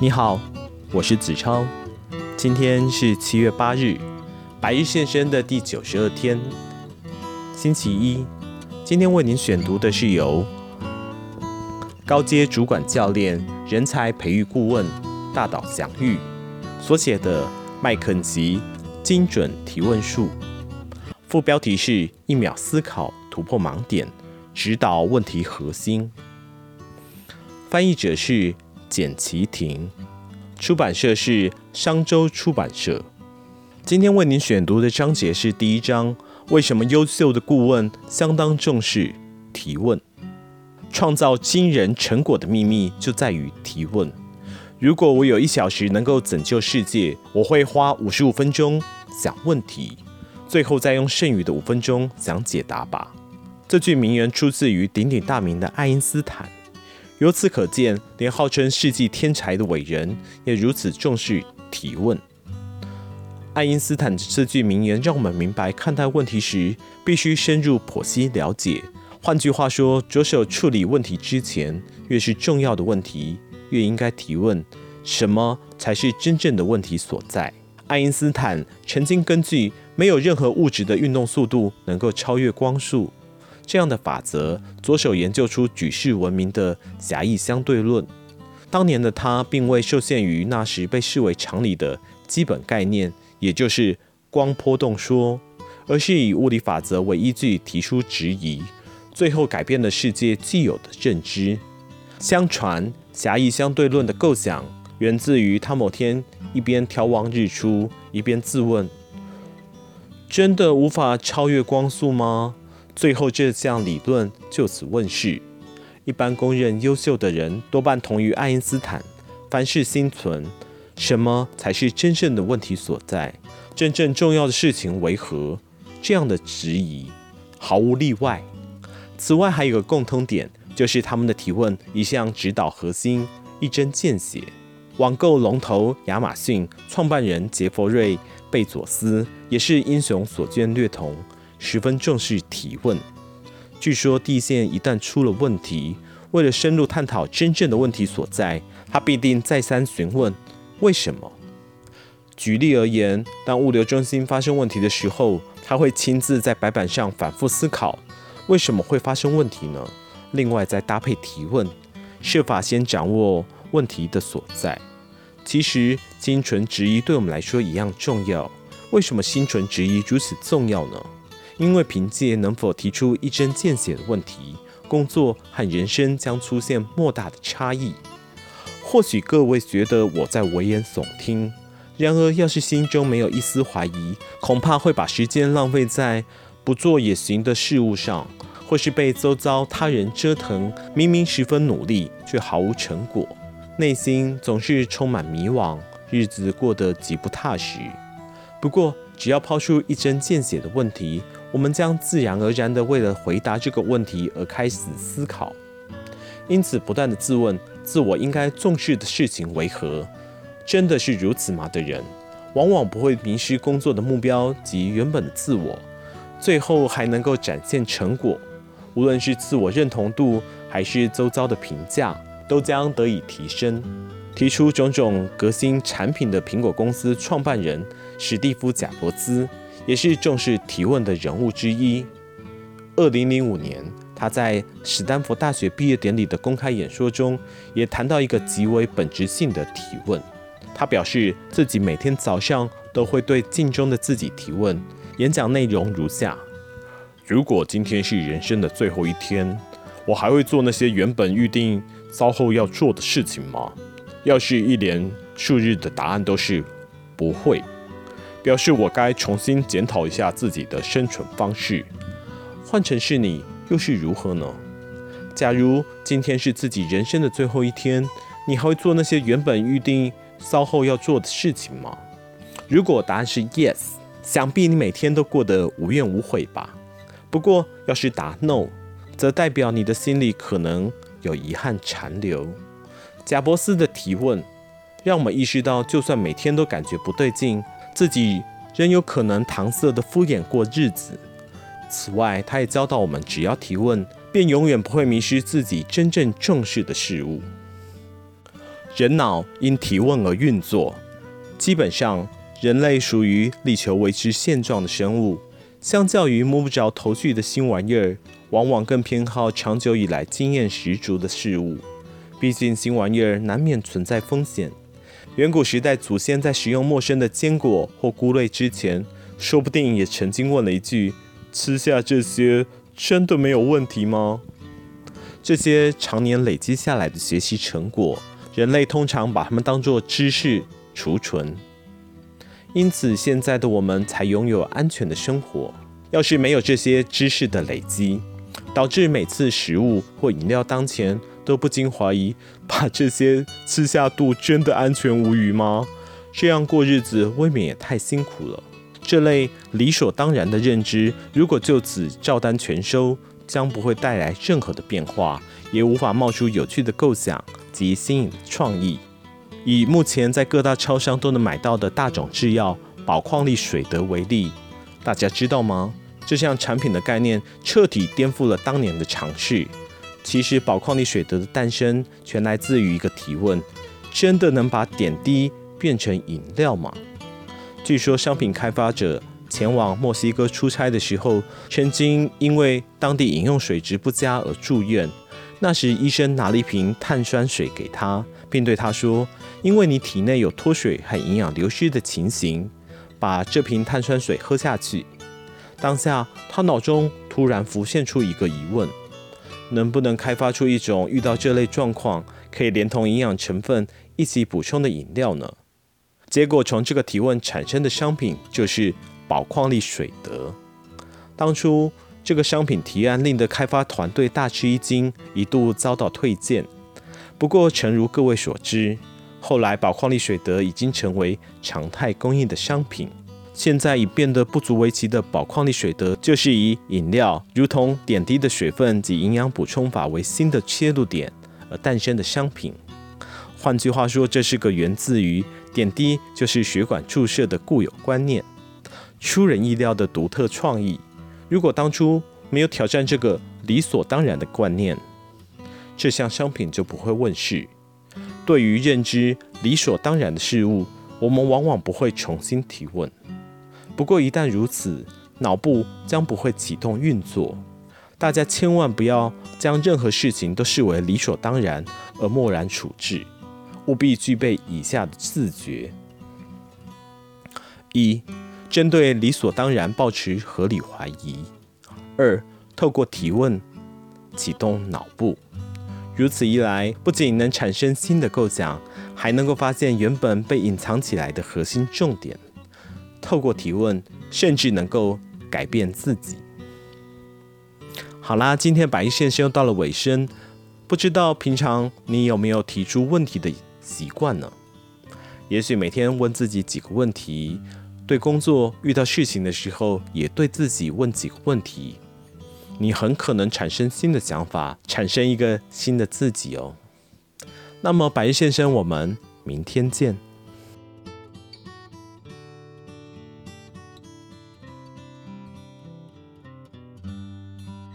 你好，我是子超。今天是七月八日，白日现身的第九十二天，星期一。今天为您选读的是由高阶主管教练、人才培育顾问大岛祥玉所写的麦肯锡精准提问术。副标题是“一秒思考，突破盲点，指导问题核心”。翻译者是简琪婷，出版社是商周出版社。今天为您选读的章节是第一章：为什么优秀的顾问相当重视提问？创造惊人成果的秘密就在于提问。如果我有一小时能够拯救世界，我会花五十五分钟想问题，最后再用剩余的五分钟想解答吧。这句名言出自于鼎鼎大名的爱因斯坦。由此可见，连号称世纪天才的伟人也如此重视提问。爱因斯坦这句名言让我们明白，看待问题时必须深入剖析了解。换句话说，着手处理问题之前，越是重要的问题，越应该提问：什么才是真正的问题所在？爱因斯坦曾经根据没有任何物质的运动速度能够超越光速。这样的法则，着手研究出举世闻名的狭义相对论。当年的他并未受限于那时被视为常理的基本概念，也就是光波动说，而是以物理法则为依据提出质疑，最后改变了世界既有的认知。相传，狭义相对论的构想源自于他某天一边眺望日出，一边自问：真的无法超越光速吗？最后，这项理论就此问世。一般公认优秀的人多半同于爱因斯坦，凡事心存“什么才是真正的问题所在？真正重要的事情为何？”这样的质疑毫无例外。此外，还有个共通点，就是他们的提问一向直捣核心，一针见血。网购龙头亚马逊创办人杰佛瑞·贝佐斯也是英雄所见略同。十分重视提问。据说，地线一旦出了问题，为了深入探讨真正的问题所在，他必定再三询问为什么。举例而言，当物流中心发生问题的时候，他会亲自在白板上反复思考为什么会发生问题呢？另外，再搭配提问，设法先掌握问题的所在。其实，心存质疑对我们来说一样重要。为什么心存质疑如此重要呢？因为凭借能否提出一针见血的问题，工作和人生将出现莫大的差异。或许各位觉得我在危言耸听，然而要是心中没有一丝怀疑，恐怕会把时间浪费在不做也行的事物上，或是被周遭他人折腾，明明十分努力却毫无成果，内心总是充满迷惘，日子过得极不踏实。不过，只要抛出一针见血的问题，我们将自然而然地为了回答这个问题而开始思考。因此，不断地自问自我应该重视的事情为何，真的是如此吗？的人，往往不会迷失工作的目标及原本的自我，最后还能够展现成果。无论是自我认同度还是周遭的评价，都将得以提升。提出种种革新产品的苹果公司创办人史蒂夫·贾伯兹，也是重视提问的人物之一。二零零五年，他在史丹佛大学毕业典礼的公开演说中，也谈到一个极为本质性的提问。他表示自己每天早上都会对镜中的自己提问。演讲内容如下：如果今天是人生的最后一天，我还会做那些原本预定稍后要做的事情吗？要是一连数日的答案都是不会，表示我该重新检讨一下自己的生存方式。换成是你，又是如何呢？假如今天是自己人生的最后一天，你还会做那些原本预定稍后要做的事情吗？如果答案是 yes，想必你每天都过得无怨无悔吧。不过，要是答 no，则代表你的心里可能有遗憾残留。贾伯斯的提问，让我们意识到，就算每天都感觉不对劲，自己仍有可能搪塞的敷衍过日子。此外，他也教导我们，只要提问，便永远不会迷失自己真正重视的事物。人脑因提问而运作。基本上，人类属于力求维持现状的生物，相较于摸不着头绪的新玩意儿，往往更偏好长久以来经验十足的事物。毕竟新玩意儿难免存在风险。远古时代祖先在食用陌生的坚果或菇类之前，说不定也曾经问了一句：“吃下这些真的没有问题吗？”这些常年累积下来的学习成果，人类通常把它们当作知识储存。因此，现在的我们才拥有安全的生活。要是没有这些知识的累积，导致每次食物或饮料当前，都不禁怀疑：把这些吃下肚，真的安全无虞吗？这样过日子未免也太辛苦了。这类理所当然的认知，如果就此照单全收，将不会带来任何的变化，也无法冒出有趣的构想及新颖的创意。以目前在各大超商都能买到的大种制药宝矿力水得为例，大家知道吗？这项产品的概念彻底颠覆了当年的常识。其实，宝矿力水得的诞生全来自于一个提问：真的能把点滴变成饮料吗？据说，商品开发者前往墨西哥出差的时候，曾经因为当地饮用水质不佳而住院。那时，医生拿了一瓶碳酸水给他，并对他说：“因为你体内有脱水和营养流失的情形，把这瓶碳酸水喝下去。”当下，他脑中突然浮现出一个疑问。能不能开发出一种遇到这类状况可以连同营养成分一起补充的饮料呢？结果从这个提问产生的商品就是宝矿力水得。当初这个商品提案令得开发团队大吃一惊，一度遭到退件。不过，诚如各位所知，后来宝矿力水得已经成为常态供应的商品。现在已变得不足为奇的宝矿力水得，就是以饮料如同点滴的水分及营养补充法为新的切入点而诞生的商品。换句话说，这是个源自于点滴就是血管注射的固有观念，出人意料的独特创意。如果当初没有挑战这个理所当然的观念，这项商品就不会问世。对于认知理所当然的事物，我们往往不会重新提问。不过，一旦如此，脑部将不会启动运作。大家千万不要将任何事情都视为理所当然而漠然处置，务必具备以下的自觉：一、针对理所当然抱持合理怀疑；二、透过提问启动脑部。如此一来，不仅能产生新的构想，还能够发现原本被隐藏起来的核心重点。透过提问，甚至能够改变自己。好啦，今天白衣先生又到了尾声，不知道平常你有没有提出问题的习惯呢？也许每天问自己几个问题，对工作遇到事情的时候，也对自己问几个问题，你很可能产生新的想法，产生一个新的自己哦。那么，白衣先生，我们明天见。